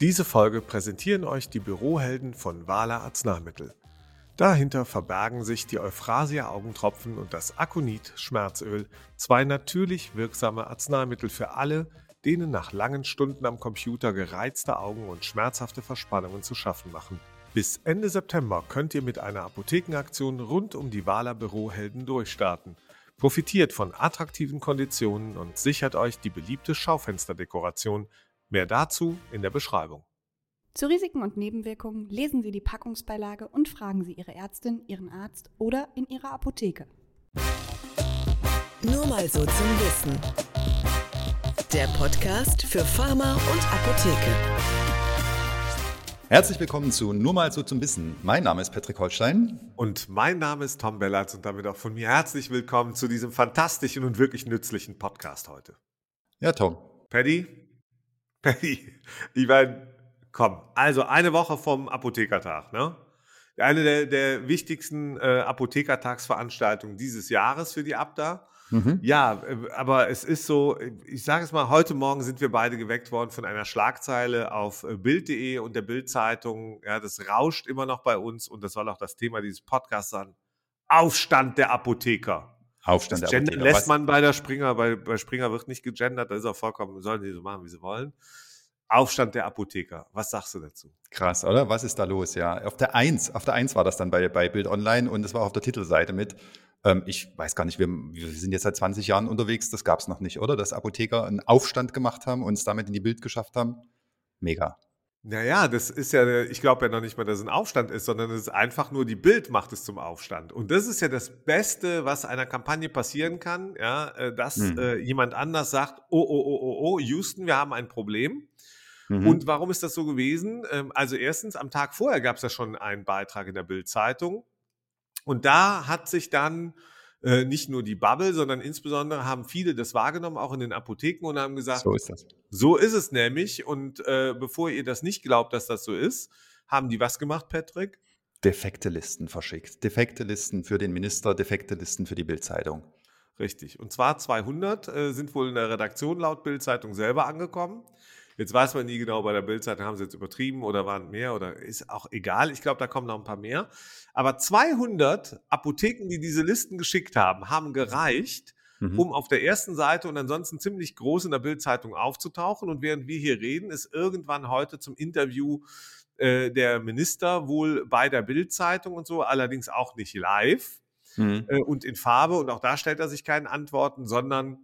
Diese Folge präsentieren euch die Bürohelden von Wala Arzneimittel. Dahinter verbergen sich die Euphrasia Augentropfen und das Akonit Schmerzöl, zwei natürlich wirksame Arzneimittel für alle, denen nach langen Stunden am Computer gereizte Augen und schmerzhafte Verspannungen zu schaffen machen. Bis Ende September könnt ihr mit einer Apothekenaktion rund um die Wala Bürohelden durchstarten. Profitiert von attraktiven Konditionen und sichert euch die beliebte Schaufensterdekoration. Mehr dazu in der Beschreibung. Zu Risiken und Nebenwirkungen lesen Sie die Packungsbeilage und fragen Sie Ihre Ärztin, Ihren Arzt oder in Ihrer Apotheke. Nur mal so zum Wissen. Der Podcast für Pharma und Apotheke. Herzlich willkommen zu Nur mal so zum Wissen. Mein Name ist Patrick Holstein. Und mein Name ist Tom Bellatz und damit auch von mir herzlich willkommen zu diesem fantastischen und wirklich nützlichen Podcast heute. Ja, Tom. Paddy? Ich meine, komm, also eine Woche vom Apothekertag, ne? Eine der, der wichtigsten äh, Apothekertagsveranstaltungen dieses Jahres für die Abda. Mhm. Ja, äh, aber es ist so, ich sage es mal, heute Morgen sind wir beide geweckt worden von einer Schlagzeile auf äh, Bild.de und der Bildzeitung. Ja, das rauscht immer noch bei uns und das soll auch das Thema dieses Podcasts sein. Aufstand der Apotheker. Aufstand das der Apotheker. lässt Was? man bei der Springer, bei, bei Springer wird nicht gegendert, da ist auch vollkommen, sollen die so machen, wie sie wollen. Aufstand der Apotheker. Was sagst du dazu? Krass, oder? Was ist da los? Ja, auf der Eins, auf der Eins war das dann bei, bei Bild Online und das war auf der Titelseite mit. Ähm, ich weiß gar nicht, wir, wir, sind jetzt seit 20 Jahren unterwegs, das gab es noch nicht, oder? Dass Apotheker einen Aufstand gemacht haben und es damit in die Bild geschafft haben. Mega. Naja, das ist ja, ich glaube ja noch nicht mal, dass es ein Aufstand ist, sondern es ist einfach nur die Bild macht es zum Aufstand. Und das ist ja das Beste, was einer Kampagne passieren kann, ja, äh, dass hm. äh, jemand anders sagt, oh, oh, oh, oh, oh, Houston, wir haben ein Problem. Mhm. Und warum ist das so gewesen? Ähm, also erstens, am Tag vorher gab es ja schon einen Beitrag in der Bild-Zeitung. Und da hat sich dann äh, nicht nur die Bubble, sondern insbesondere haben viele das wahrgenommen, auch in den Apotheken und haben gesagt, so ist das. So ist es nämlich. Und äh, bevor ihr das nicht glaubt, dass das so ist, haben die was gemacht, Patrick? Defekte Listen verschickt. Defekte Listen für den Minister, defekte Listen für die Bildzeitung. Richtig. Und zwar 200 äh, sind wohl in der Redaktion laut Bildzeitung selber angekommen. Jetzt weiß man nie genau, bei der Bildzeitung haben sie jetzt übertrieben oder waren mehr oder ist auch egal. Ich glaube, da kommen noch ein paar mehr. Aber 200 Apotheken, die diese Listen geschickt haben, haben gereicht, mhm. um auf der ersten Seite und ansonsten ziemlich groß in der Bildzeitung aufzutauchen. Und während wir hier reden, ist irgendwann heute zum Interview äh, der Minister wohl bei der Bildzeitung und so, allerdings auch nicht live mhm. äh, und in Farbe. Und auch da stellt er sich keine Antworten, sondern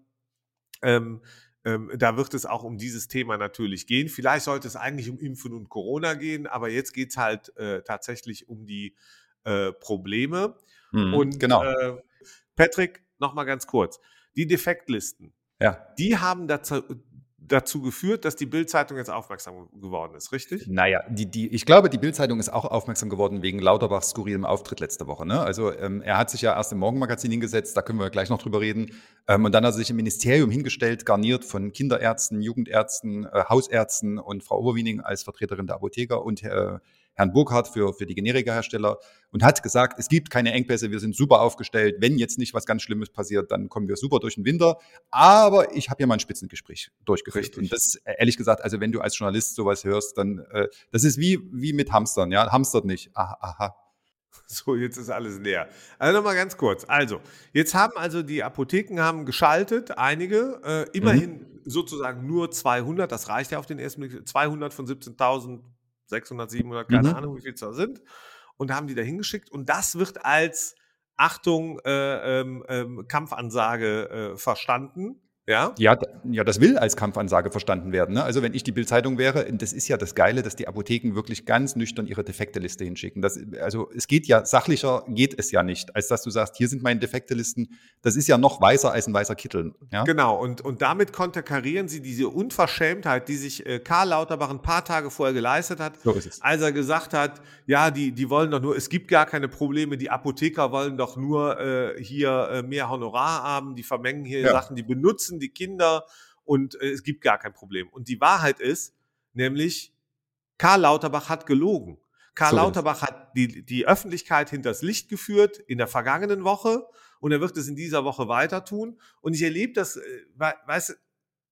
ähm, ähm, da wird es auch um dieses Thema natürlich gehen. Vielleicht sollte es eigentlich um Impfen und Corona gehen, aber jetzt geht es halt äh, tatsächlich um die äh, Probleme. Mhm, und genau. Äh, Patrick, nochmal ganz kurz. Die Defektlisten, ja. die haben dazu, dazu geführt, dass die Bildzeitung jetzt aufmerksam geworden ist, richtig? Naja, die, die, ich glaube, die Bildzeitung ist auch aufmerksam geworden wegen Lauterbachs skurrilem Auftritt letzte Woche. Ne? Also ähm, er hat sich ja erst im Morgenmagazin hingesetzt, da können wir gleich noch drüber reden. Ähm, und dann hat er sich im Ministerium hingestellt, garniert von Kinderärzten, Jugendärzten, äh, Hausärzten und Frau Oberwiening als Vertreterin der Apotheker und äh, Herrn Burkhardt für, für die Generikahersteller und hat gesagt, es gibt keine Engpässe, wir sind super aufgestellt. Wenn jetzt nicht was ganz Schlimmes passiert, dann kommen wir super durch den Winter. Aber ich habe hier mal ein Spitzengespräch durchgeführt. Richtig. Und das, äh, ehrlich gesagt, also wenn du als Journalist sowas hörst, dann, äh, das ist wie, wie mit Hamstern, ja, hamstert nicht. Aha, aha. So, jetzt ist alles leer. Also nochmal ganz kurz. Also, jetzt haben also die Apotheken haben geschaltet, einige, äh, immerhin mhm. sozusagen nur 200, das reicht ja auf den ersten Blick, 200 von 17.000 600, 700, keine mhm. Ahnung, wie viel es da sind, und haben die da hingeschickt. Und das wird als Achtung, äh, ähm, ähm, Kampfansage äh, verstanden. Ja? ja, ja, das will als Kampfansage verstanden werden. Ne? Also wenn ich die Bildzeitung wäre, das ist ja das Geile, dass die Apotheken wirklich ganz nüchtern ihre Defekte-Liste hinschicken. Das, also es geht ja, sachlicher geht es ja nicht, als dass du sagst, hier sind meine Defekte-Listen. Das ist ja noch weißer als ein weißer Kittel. Ja? Genau, und, und damit konterkarieren sie diese Unverschämtheit, die sich äh, Karl Lauterbach ein paar Tage vorher geleistet hat, so als er gesagt hat, ja, die, die wollen doch nur, es gibt gar keine Probleme, die Apotheker wollen doch nur äh, hier äh, mehr Honorar haben, die vermengen hier ja. Sachen, die benutzen die Kinder und äh, es gibt gar kein Problem. Und die Wahrheit ist, nämlich Karl Lauterbach hat gelogen. Karl so Lauterbach hat die, die Öffentlichkeit hinters Licht geführt in der vergangenen Woche und er wird es in dieser Woche weiter tun. Und ich erlebe das, äh, weißt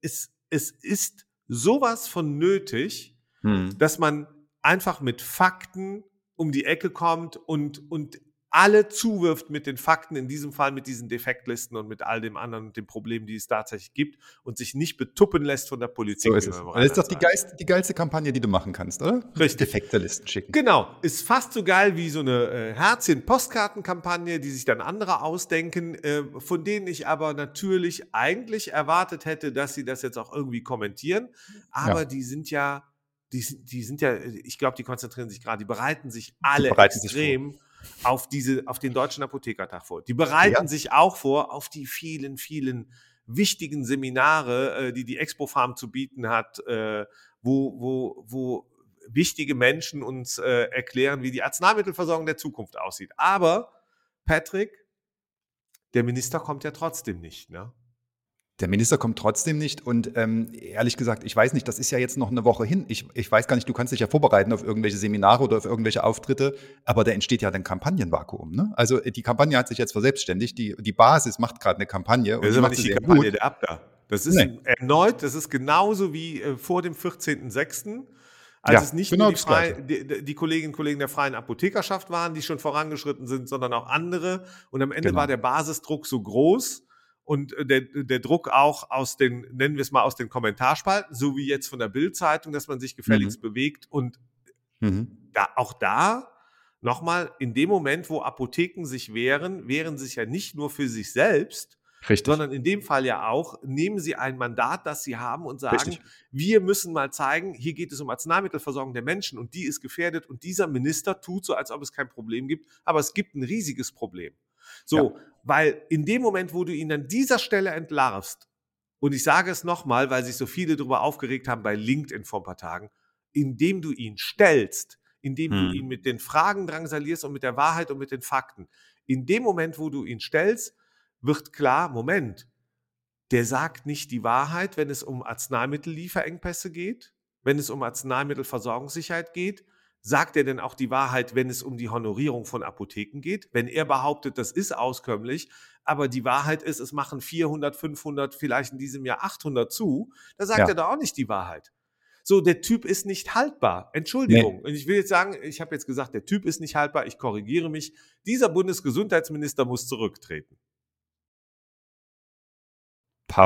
es, es ist sowas von nötig, Hm. dass man einfach mit Fakten um die Ecke kommt und, und alle zuwirft mit den Fakten, in diesem Fall mit diesen Defektlisten und mit all dem anderen und den Problemen, die es tatsächlich gibt und sich nicht betuppen lässt von der Politik. So ist es. wir Das ist doch die, geilste, die geilste Kampagne, die du machen kannst, oder? Richtig. Defekte Listen schicken. Genau, ist fast so geil wie so eine äh, Herzchen-Postkartenkampagne, die sich dann andere ausdenken, äh, von denen ich aber natürlich eigentlich erwartet hätte, dass sie das jetzt auch irgendwie kommentieren. Aber Ja. die sind ja, die, sind- die sind ja, ich glaube, die konzentrieren sich gerade, die bereiten sich alle bereiten sich extrem auf diese, auf den deutschen Apothekertag vor. Die bereiten Ja. sich auch vor auf die vielen, vielen wichtigen Seminare, äh, die die Expo Farm zu bieten hat, äh, wo, wo, wo wichtige Menschen uns äh, erklären, wie die Arzneimittelversorgung der Zukunft aussieht. Aber, Patrick, der Minister kommt ja trotzdem nicht, ne? Der Minister kommt trotzdem nicht und ähm, ehrlich gesagt, ich weiß nicht, das ist ja jetzt noch eine Woche hin. Ich, ich weiß gar nicht, du kannst dich ja vorbereiten auf irgendwelche Seminare oder auf irgendwelche Auftritte, aber da entsteht ja dann Kampagnenvakuum. Ne? Also äh, die Kampagne hat sich jetzt verselbstständigt, die, die Basis macht gerade eine Kampagne und Das ist aber macht nicht die Kampagne gut. der Abda. Das ist Nee. erneut, das ist genauso wie äh, vor dem 14.06., als Ja, es nicht genau nur die, frei, die, die Kolleginnen und Kollegen der freien Apothekerschaft waren, die schon vorangeschritten sind, sondern auch andere. Und am Ende Genau. war der Basisdruck so groß und äh, der, der Druck auch aus den, nennen wir es mal, aus den Kommentarspalten, so wie jetzt von der Bild-Zeitung, dass man sich gefälligst bewegt und Mhm. da, auch da nochmal, in dem Moment, wo Apotheken sich wehren, wehren sich ja nicht nur für sich selbst, Richtig. sondern in dem Fall ja auch, nehmen sie ein Mandat, das sie haben und sagen, Richtig. wir müssen mal zeigen, hier geht es um Arzneimittelversorgung der Menschen und die ist gefährdet und dieser Minister tut so, als ob es kein Problem gibt, aber es gibt ein riesiges Problem. So, weil in dem Moment, wo du ihn an dieser Stelle entlarvst, und ich sage es nochmal, weil sich so viele darüber aufgeregt haben bei LinkedIn vor ein paar Tagen, indem du ihn stellst, indem Hm. du ihn mit den Fragen drangsalierst und mit der Wahrheit und mit den Fakten, in dem Moment, wo du ihn stellst, wird klar, Moment, der sagt nicht die Wahrheit, wenn es um Arzneimittellieferengpässe geht, wenn es um Arzneimittelversorgungssicherheit geht. Sagt er denn auch die Wahrheit, wenn es um die Honorierung von Apotheken geht? Wenn er behauptet, das ist auskömmlich, aber die Wahrheit ist, es machen 400, 500, vielleicht in diesem Jahr 800 zu, da sagt Ja. er doch auch nicht die Wahrheit. So, der Typ ist nicht haltbar. Entschuldigung. Und ich will jetzt sagen, ich habe jetzt gesagt, der Typ ist nicht haltbar. Ich korrigiere mich. Dieser Bundesgesundheitsminister muss zurücktreten.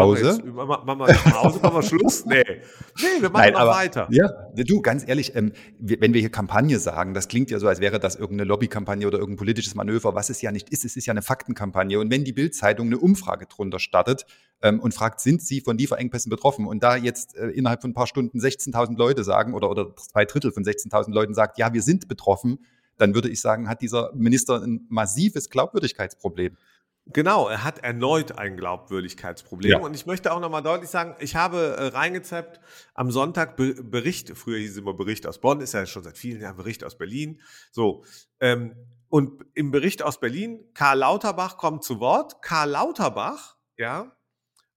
Pause. Machen wir, jetzt- machen wir Pause, machen wir Schluss? Nee. Nee, wir machen Nein, noch aber- weiter. Ja, du, ganz ehrlich, ähm, wenn wir hier Kampagne sagen, das klingt ja so, als wäre das irgendeine Lobbykampagne oder irgendein politisches Manöver, was es ja nicht ist. Es ist ja eine Faktenkampagne. Und wenn die Bild-Zeitung eine Umfrage drunter startet ähm, und fragt, sind Sie von Lieferengpässen betroffen? Und da jetzt äh, innerhalb von ein paar Stunden 16.000 Leute sagen oder, oder zwei Drittel von 16.000 Leuten sagt, ja, wir sind betroffen, dann würde ich sagen, hat dieser Minister ein massives Glaubwürdigkeitsproblem. Genau, er hat erneut ein Glaubwürdigkeitsproblem. Ja. Und ich möchte auch nochmal deutlich sagen, ich habe äh, reingezappt am Sonntag Be Bericht, früher hieß es immer Bericht aus Bonn, ist ja schon seit vielen Jahren Bericht aus Berlin. So, ähm, und im Bericht aus Berlin, Karl Lauterbach kommt zu Wort. Karl Lauterbach, ja,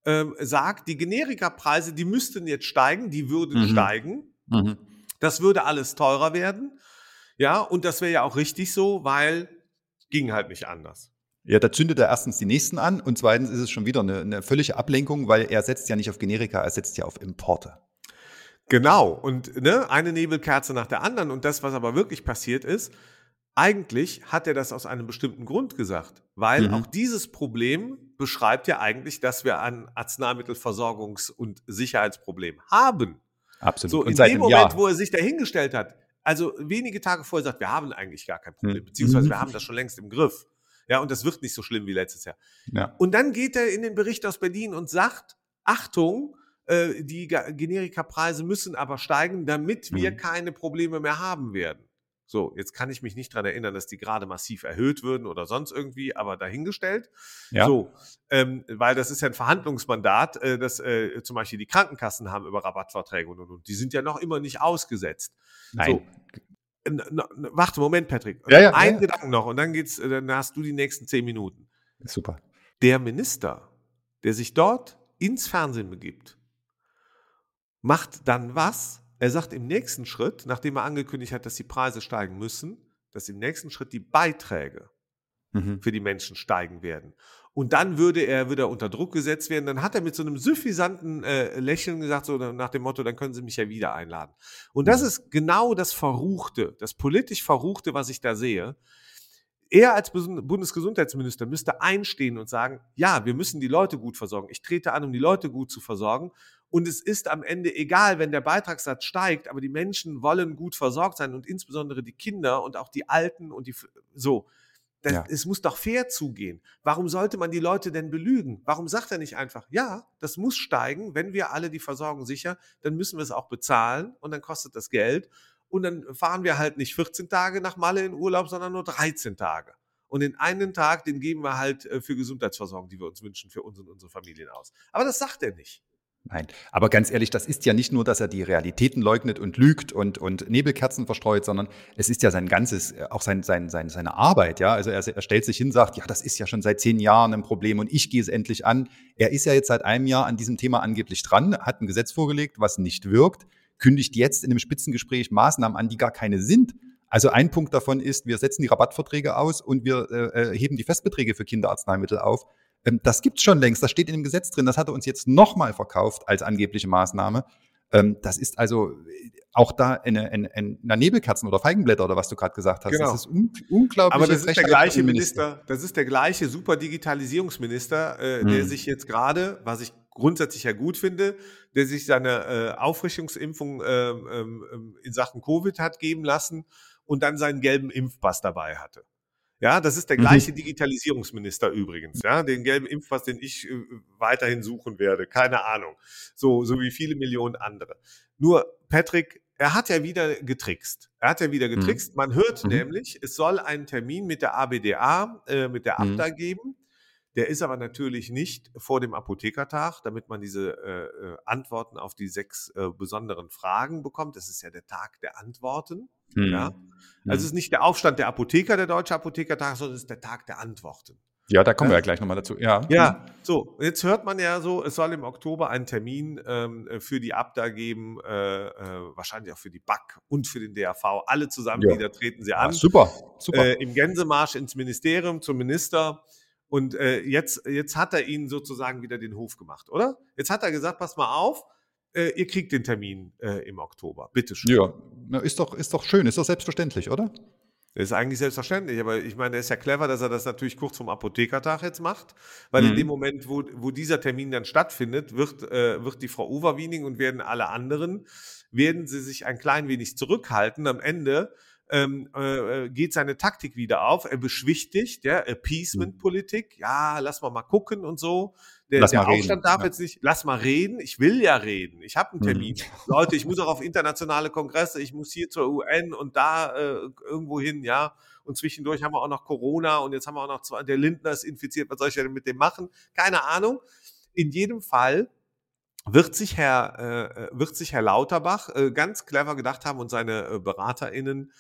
ähm, sagt, die Generikapreise, die müssten jetzt steigen, die würden Mhm. steigen. Das würde alles teurer werden. Ja, und das wäre ja auch richtig so, weil ging halt nicht anders. Ja, da zündet er erstens die nächsten an und zweitens ist es schon wieder eine, eine völlige Ablenkung, weil er setzt ja nicht auf Generika, er setzt ja auf Importe. Genau, und ne, eine Nebelkerze nach der anderen. Und das, was aber wirklich passiert ist, eigentlich hat er das aus einem bestimmten Grund gesagt, weil Mhm. auch dieses Problem beschreibt ja eigentlich, dass wir ein Arzneimittelversorgungs- und Sicherheitsproblem haben. Absolut. So, und in seit dem Moment, Jahr. wo er sich dahingestellt hat, also wenige Tage vorher sagt, wir haben eigentlich gar kein Problem, Mhm. beziehungsweise Mhm. wir haben das schon längst im Griff. Ja, und das wird nicht so schlimm wie letztes Jahr. Ja. Und dann geht er in den Bericht aus Berlin und sagt, Achtung, äh, die Generikapreise müssen aber steigen, damit wir Mhm. keine Probleme mehr haben werden. So, jetzt kann ich mich nicht daran erinnern, dass die gerade massiv erhöht würden oder sonst irgendwie, aber dahingestellt. Ja. So, ähm, weil das ist ja ein Verhandlungsmandat, äh, das äh, zum Beispiel die Krankenkassen haben über Rabattverträge und, und, und. Die sind ja noch immer nicht ausgesetzt. Nein. N- warte, Moment, Patrick. Ja, ja, Ein ja. Gedanken noch und dann geht's, äh, dann hast du die nächsten zehn Minuten Super. der Minister, der sich dort ins Fernsehen begibt, macht dann was? Er sagt im nächsten Schritt, nachdem er angekündigt hat, dass die Preise steigen müssen, dass im nächsten Schritt die Beiträge mhm. für die Menschen steigen werden. Und dann würde er wieder unter Druck gesetzt werden. Dann hat er mit so einem suffisanten äh, Lächeln gesagt, so nach dem Motto, dann können Sie mich ja wieder einladen. Und das mhm. ist genau das Verruchte, das politisch Verruchte, was ich da sehe. Er als Bundesgesundheitsminister müsste einstehen und sagen, ja, wir müssen die Leute gut versorgen. Ich trete an, um die Leute gut zu versorgen. Und es ist am Ende egal, wenn der Beitragssatz steigt, aber die Menschen wollen gut versorgt sein und insbesondere die Kinder und auch die Alten und die so. Das, ja. Es muss doch fair zugehen. Warum sollte man die Leute denn belügen? Warum sagt er nicht einfach, ja, das muss steigen, wenn wir alle die Versorgung sichern, dann müssen wir es auch bezahlen und dann kostet das Geld. Und dann fahren wir halt nicht 14 Tage nach Malle in Urlaub, sondern nur 13 Tage. Und den einen Tag, den geben wir halt äh, für Gesundheitsversorgung, die wir uns wünschen, für uns und unsere Familien aus. Aber das sagt er nicht. Nein, aber ganz ehrlich, das ist ja nicht nur, dass er die Realitäten leugnet und lügt und, und Nebelkerzen verstreut, sondern es ist ja sein ganzes, äh, auch sein, sein, sein, seine Arbeit, ja. Also er, er stellt sich hin, sagt, ja, das ist ja schon seit zehn Jahren ein Problem und ich gehe es endlich an. Er ist ja jetzt seit einem Jahr an diesem Thema angeblich dran, hat ein Gesetz vorgelegt, was nicht wirkt, kündigt jetzt in einem Spitzengespräch Maßnahmen an, die gar keine sind. Also ein Punkt davon ist, wir setzen die Rabattverträge aus und wir äh, äh heben die Festbeträge für Kinderarzneimittel auf. Ähm, das gibt's schon längst, das steht in dem Gesetz drin, das hat er uns jetzt nochmal verkauft als angebliche Maßnahme. Ähm, das ist also äh, auch da eine, eine, eine Nebelkerzen oder Feigenblätter oder was du gerade gesagt hast. Genau. Das ist un unglaublich. Aber das ist der gleiche Minister, das ist der gleiche Super-Digitalisierungsminister, äh, hm. der sich jetzt gerade, was ich grundsätzlich ja gut finde, der sich seine äh, Auffrischungsimpfung äh, äh, in Sachen Covid hat geben lassen und dann seinen gelben Impfpass dabei hatte. Ja, das ist der mhm. gleiche mhm. Digitalisierungsminister übrigens, ja, den gelben Impfpass, den ich äh, weiterhin suchen werde, keine Ahnung. So, so wie viele Millionen andere. Nur, Patrick, er hat ja wieder getrickst. Er hat ja wieder mhm. getrickst. Man hört mhm. nämlich, es soll einen Termin mit der ABDA, äh, mit der ABDA mhm. geben. Der ist aber natürlich nicht vor dem Apothekertag, damit man diese äh, äh, Antworten auf die sechs äh, besonderen Fragen bekommt. Das ist ja der Tag der Antworten. Mhm. Ja? Also es mhm. ist nicht der Aufstand der Apotheker, der Deutsche Apothekertag, sondern es ist der Tag der Antworten. Ja, da kommen ja. wir ja gleich nochmal dazu. Ja. ja, so, jetzt hört man ja so, es soll im Oktober einen Termin ähm, für die Abda geben, äh, äh, wahrscheinlich auch für die BAC und für den DAV. Alle zusammen ja. wieder treten sie an. Ah, super, super. Äh, Im Gänsemarsch ins Ministerium zum Minister. Und äh, jetzt, jetzt hat er ihnen sozusagen wieder den Hof gemacht, oder? Jetzt hat er gesagt, pass mal auf, äh, ihr kriegt den Termin äh, im Oktober. Bitte schön. Ja, ist doch, ist doch schön, ist doch selbstverständlich, oder? Das ist eigentlich selbstverständlich, aber ich meine, er ist ja clever, dass er das natürlich kurz vom Apothekertag jetzt macht, weil mhm. in dem Moment, wo, wo dieser Termin dann stattfindet, wird, äh, wird die Frau Overwiening und werden alle anderen, werden sie sich ein klein wenig zurückhalten. Am Ende ähm, äh, geht seine Taktik wieder auf. Er beschwichtigt, ja, Appeasement-Politik, ja, lass mal mal gucken und so. Der, lass der mal Aufstand reden. darf ja. jetzt nicht, lass mal reden, ich will ja reden, ich habe einen mhm. Termin. Mhm. Leute, ich muss auch auf internationale Kongresse, ich muss hier zur UN und da äh, irgendwo hin, ja. Und zwischendurch haben wir auch noch Corona und jetzt haben wir auch noch zwei, der Lindner ist infiziert, was soll ich denn mit dem machen? Keine Ahnung. In jedem Fall wird sich Herr, äh, äh wird sich Herr Lauterbach äh, ganz clever gedacht haben und seine äh, BeraterInnen,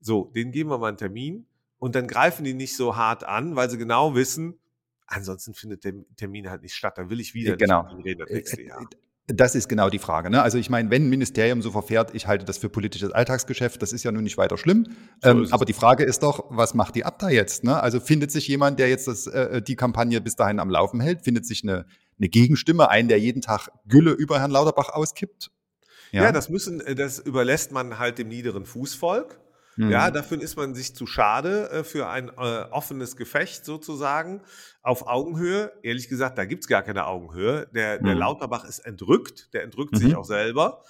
so, denen geben wir mal einen Termin und dann greifen die nicht so hart an, weil sie genau wissen, ansonsten findet der Termin halt nicht statt. Dann will ich wieder genau. reden das nächste Jahr. Das ist genau die Frage. Ne? Also ich meine, wenn ein Ministerium so verfährt, ich halte das für politisches Alltagsgeschäft, das ist ja nun nicht weiter schlimm. So ähm, aber die Frage ist doch, was macht die Abda jetzt? Ne? Also findet sich jemand, der jetzt das, äh, die Kampagne bis dahin am Laufen hält? Findet sich eine, eine Gegenstimme, einen, der jeden Tag Gülle über Herrn Lauterbach auskippt? Ja, ja das müssen, äh, das überlässt man halt dem niederen Fußvolk. Mhm. Ja, dafür ist man sich zu schade äh, für ein äh, offenes Gefecht sozusagen auf Augenhöhe. Ehrlich gesagt, da gibt's gar keine Augenhöhe. Der, der mhm. Lauterbach ist entrückt, der entrückt mhm. sich auch selber.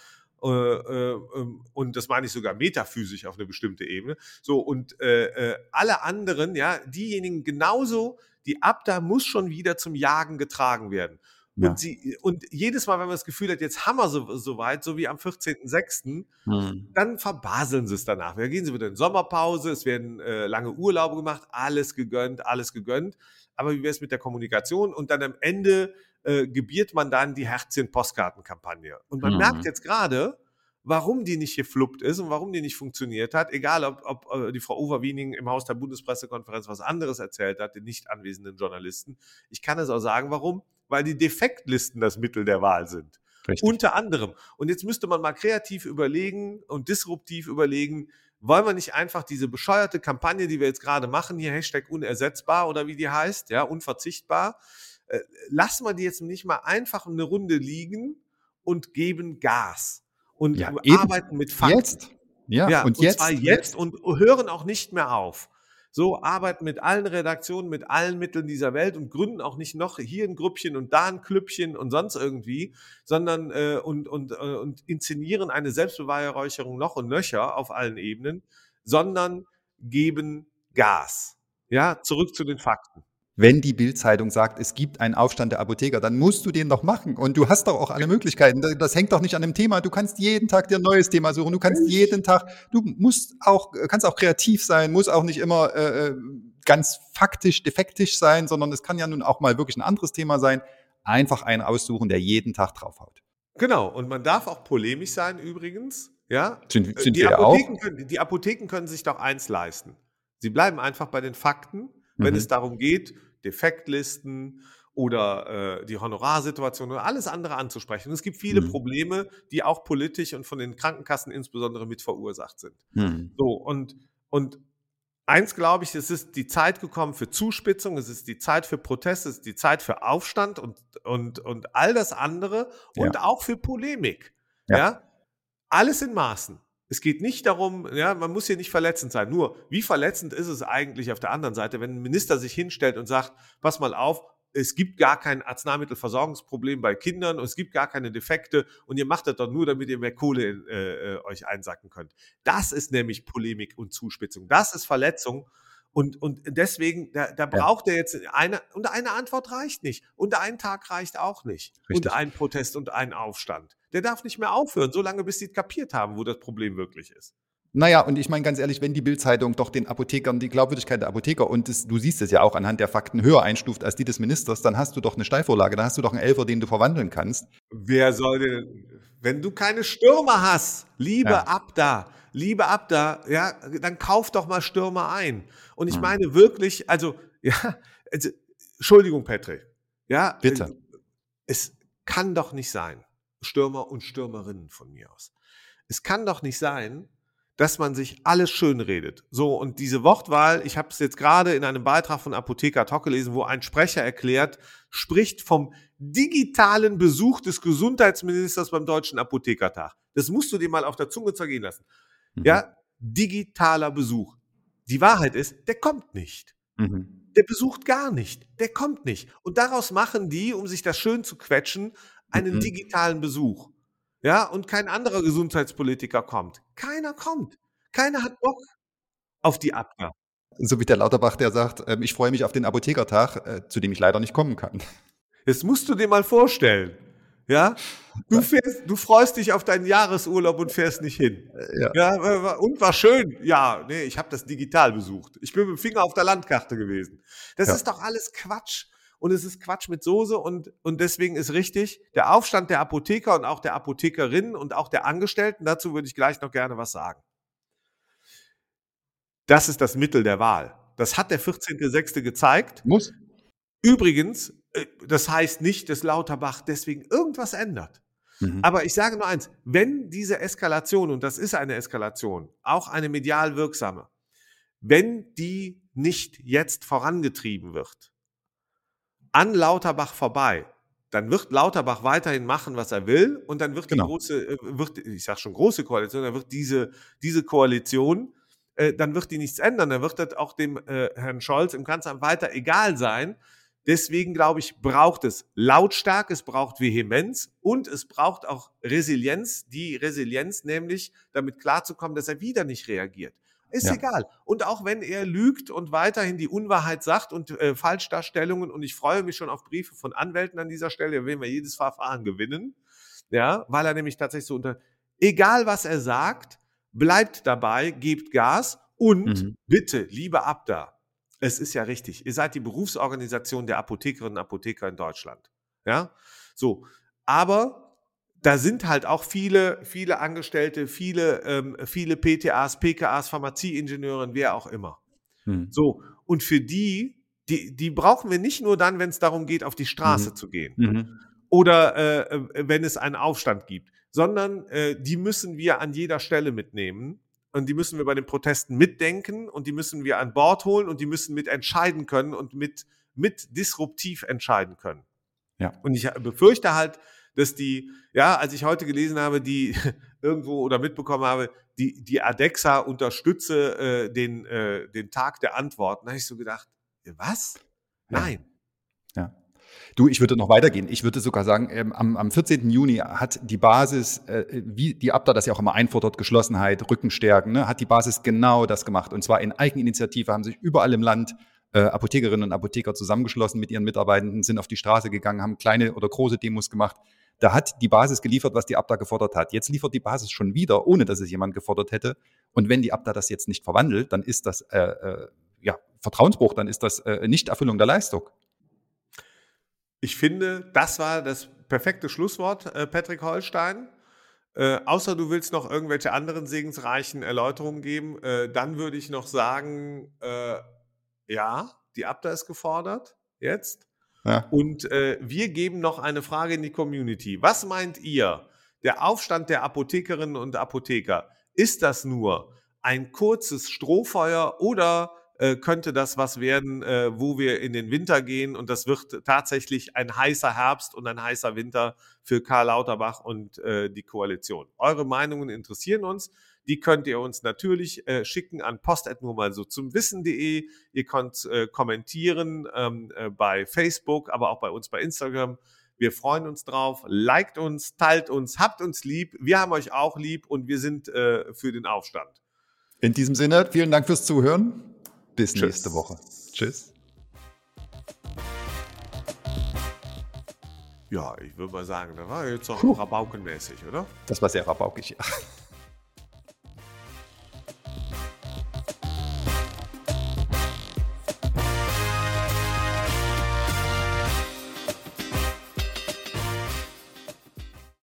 Äh, äh, ähm, und das meine ich sogar metaphysisch auf eine bestimmte Ebene. So, und äh, äh, alle anderen, ja, diejenigen genauso, die Abda muss schon wieder zum Jagen getragen werden. Ja. Und, sie, und jedes Mal, wenn man das Gefühl hat, jetzt haben wir so, so weit, so wie am 14.06., hm. dann verbaseln sie es danach. Da gehen sie wieder in Sommerpause, es werden äh, lange Urlaube gemacht, alles gegönnt, alles gegönnt. Aber wie wäre es mit der Kommunikation? Und dann am Ende äh, gebiert man dann die Herzchen-Postkartenkampagne. Und man hm. merkt jetzt gerade, warum die nicht gefluppt ist und warum die nicht funktioniert hat, egal ob, ob äh, die Frau Overwiening im Haus der Bundespressekonferenz was anderes erzählt hat, den nicht anwesenden Journalisten. Ich kann es auch sagen, warum weil die Defektlisten das Mittel der Wahl sind. Richtig. Unter anderem. Und jetzt müsste man mal kreativ überlegen und disruptiv überlegen, wollen wir nicht einfach diese bescheuerte Kampagne, die wir jetzt gerade machen, hier Hashtag unersetzbar oder wie die heißt, ja, unverzichtbar, äh, lassen wir die jetzt nicht mal einfach eine Runde liegen und geben Gas und Ja, arbeiten mit Fakten. Jetzt. Ja, Ja, und, und, jetzt. zwar jetzt und hören auch nicht mehr auf. So arbeiten mit allen Redaktionen, mit allen Mitteln dieser Welt und gründen auch nicht noch hier ein Grüppchen und da ein Klüppchen und sonst irgendwie, sondern äh, und, und, äh, und inszenieren eine Selbstbeweihräucherung noch und nöcher auf allen Ebenen, sondern geben Gas. Ja, zurück zu den Fakten. Wenn die Bild-Zeitung sagt, es gibt einen Aufstand der Apotheker, dann musst du den doch machen. Und du hast doch auch alle Möglichkeiten. Das- hängt doch nicht an dem Thema. Du kannst jeden Tag dir ein neues Thema suchen. Du kannst jeden Tag, du musst auch, kannst auch kreativ sein, muss auch nicht immer äh, ganz faktisch, defektisch sein, sondern es kann ja nun auch mal wirklich ein anderes Thema sein. Einfach einen aussuchen, der jeden Tag draufhaut. Genau, und man darf auch polemisch sein übrigens. Ja, Sind, Äh, sind die, wir ja auch. Apotheken können, die Apotheken können sich doch eins leisten. Sie bleiben einfach bei den Fakten, wenn Mhm. es darum geht, Defektlisten oder äh, die Honorarsituation oder alles andere anzusprechen. Und es gibt viele Mhm. Probleme, die auch politisch und von den Krankenkassen insbesondere mit verursacht sind. Hm. So, und, und eins glaube ich, es ist die Zeit gekommen für Zuspitzung, es ist die Zeit für Protest, es ist die Zeit für Aufstand und, und, und all das andere und auch für Polemik. Ja. Ja. Alles in Maßen. Es geht nicht darum, ja, man muss hier nicht verletzend sein. Nur, wie verletzend ist es eigentlich auf der anderen Seite, wenn ein Minister sich hinstellt und sagt, pass mal auf, es gibt gar kein Arzneimittelversorgungsproblem bei Kindern und es gibt gar keine Defekte und ihr macht das doch nur, damit ihr mehr Kohle in, äh, äh, euch einsacken könnt. Das ist nämlich Polemik und Zuspitzung. Das ist Verletzung. Und, und deswegen, da, da braucht er jetzt eine, und eine Antwort reicht nicht. Und ein Tag reicht auch nicht. Richtig. Und ein Protest und ein Aufstand. Der darf nicht mehr aufhören, solange bis sie es kapiert haben, wo das Problem wirklich ist. Naja, und ich meine ganz ehrlich, wenn die Bild-Zeitung doch den Apothekern die Glaubwürdigkeit der Apotheker und das, du siehst es ja auch anhand der Fakten höher einstuft als die des Ministers, dann hast du doch eine Steilvorlage, dann hast du doch einen Elfer, den du verwandeln kannst. Wer soll denn, wenn du keine Stürmer hast, liebe Ja. ab da, liebe ab da, ja, dann kauf doch mal Stürmer ein. Und ich Hm. meine wirklich, also, ja, also, Entschuldigung, Patrick, ja, Bitte. äh, es kann doch nicht sein, Stürmer und Stürmerinnen von mir aus. Es kann doch nicht sein, dass man sich alles schön redet. So, und diese Wortwahl, ich habe es jetzt gerade in einem Beitrag von Apotheker Talk gelesen, wo ein Sprecher erklärt, spricht vom digitalen Besuch des Gesundheitsministers beim Deutschen Apothekertag. Das musst du dir mal auf der Zunge zergehen lassen. Mhm. Ja, digitaler Besuch. Die Wahrheit ist, der kommt nicht. Mhm. Der besucht gar nicht. Der kommt nicht. Und daraus machen die, um sich das schön zu quetschen, einen Mhm. digitalen Besuch. Ja, und kein anderer Gesundheitspolitiker kommt. Keiner kommt. Keiner hat Bock auf die Abwehr. So wie der Lauterbach, der sagt, ähm, ich freue mich auf den Apothekertag, äh, zu dem ich leider nicht kommen kann. Das musst du dir mal vorstellen. Ja? Du, fährst, du freust dich auf deinen Jahresurlaub und fährst nicht hin. Ja. Ja, und war schön. Ja, nee, ich habe das digital besucht. Ich bin mit dem Finger auf der Landkarte gewesen. Das Ja. ist doch alles Quatsch. Und es ist Quatsch mit Soße und, und deswegen ist richtig, der Aufstand der Apotheker und auch der Apothekerinnen und auch der Angestellten, dazu würde ich gleich noch gerne was sagen. Das ist das Mittel der Wahl. Das hat der 14.06. gezeigt. Muss. Übrigens, das heißt nicht, dass Lauterbach deswegen irgendwas ändert. Mhm. Aber ich sage nur eins, wenn diese Eskalation, und das ist eine Eskalation, auch eine medial wirksame, wenn die nicht jetzt vorangetrieben wird, an Lauterbach vorbei, dann wird Lauterbach weiterhin machen, was er will, und dann wird Genau. die große, äh, wird, ich sage schon große Koalition, dann wird diese, diese Koalition, äh, dann wird die nichts ändern, dann wird das auch dem äh, Herrn Scholz im Kanzleramt weiter egal sein. Deswegen glaube ich, braucht es lautstark, es braucht Vehemenz und es braucht auch Resilienz, die Resilienz nämlich, damit klarzukommen, dass er wieder nicht reagiert. Ist Ja. egal. Und auch wenn er lügt und weiterhin die Unwahrheit sagt und äh, Falschdarstellungen, und ich freue mich schon auf Briefe von Anwälten an dieser Stelle, werden wir jedes Verfahren gewinnen, ja, weil er nämlich tatsächlich so unter, egal was er sagt, bleibt dabei, gebt Gas und Mhm. bitte, liebe Abda, es ist ja richtig, ihr seid die Berufsorganisation der Apothekerinnen und Apotheker in Deutschland, ja, so, aber da sind halt auch viele, viele Angestellte, viele, ähm, viele PTAs, PKAs, Pharmazieingenieure, wer auch immer. Mhm. So, und für die, die, die brauchen wir nicht nur dann, wenn es darum geht, auf die Straße Mhm. zu gehen Mhm. oder äh, äh, wenn es einen Aufstand gibt, sondern äh, die müssen wir an jeder Stelle mitnehmen. Und die müssen wir bei den Protesten mitdenken und die müssen wir an Bord holen und die müssen mit entscheiden können und mit, mit disruptiv entscheiden können. Ja. Und ich befürchte halt, dass die, ja, als ich heute gelesen habe, die irgendwo oder mitbekommen habe, die, die ADEXA unterstütze äh, den, äh, den Tag der Antworten, da habe ich so gedacht, was? Nein. Ja. Du, ich würde noch weitergehen. Ich würde sogar sagen, ähm, am, am 14. Juni hat die Basis, äh, wie die Abda das ja auch immer einfordert, Geschlossenheit, Rückenstärken, ne, hat die Basis genau das gemacht. Und zwar in Eigeninitiative haben sich überall im Land äh, Apothekerinnen und Apotheker zusammengeschlossen mit ihren Mitarbeitenden, sind auf die Straße gegangen, haben kleine oder große Demos gemacht. Da hat die Basis geliefert, was die Abda gefordert hat. Jetzt liefert die Basis schon wieder, ohne dass es jemand gefordert hätte. Und wenn die Abda das jetzt nicht verwandelt, dann ist das äh, äh, ja, Vertrauensbruch, dann ist das äh, Nichterfüllung der Leistung. Ich finde, das war das perfekte Schlusswort, äh, Patrick Holstein. Äh, außer du willst noch irgendwelche anderen segensreichen Erläuterungen geben, äh, dann würde ich noch sagen, äh, ja, die Abda ist gefordert jetzt. Ja. Und äh, wir geben noch eine Frage in die Community. Was meint ihr? Der Aufstand der Apothekerinnen und Apotheker, ist das nur ein kurzes Strohfeuer oder äh, könnte das was werden, äh, wo wir in den Winter gehen und das wird tatsächlich ein heißer Herbst und ein heißer Winter für Karl Lauterbach und äh, die Koalition. Eure Meinungen interessieren uns. Die könnt ihr uns natürlich äh, schicken an post nur mal so zum Wissen.de. Ihr könnt äh, kommentieren ähm, äh, bei Facebook, aber auch bei uns bei Instagram. Wir freuen uns drauf. Liked uns, teilt uns, habt uns lieb. Wir haben euch auch lieb und wir sind äh, für den Aufstand. In diesem Sinne, vielen Dank fürs Zuhören. Bis Tschüss. nächste Woche. Tschüss. Ja, ich würde mal sagen, das war jetzt auch Puh. rabaukenmäßig, oder? Das war sehr rabaukig. Ja.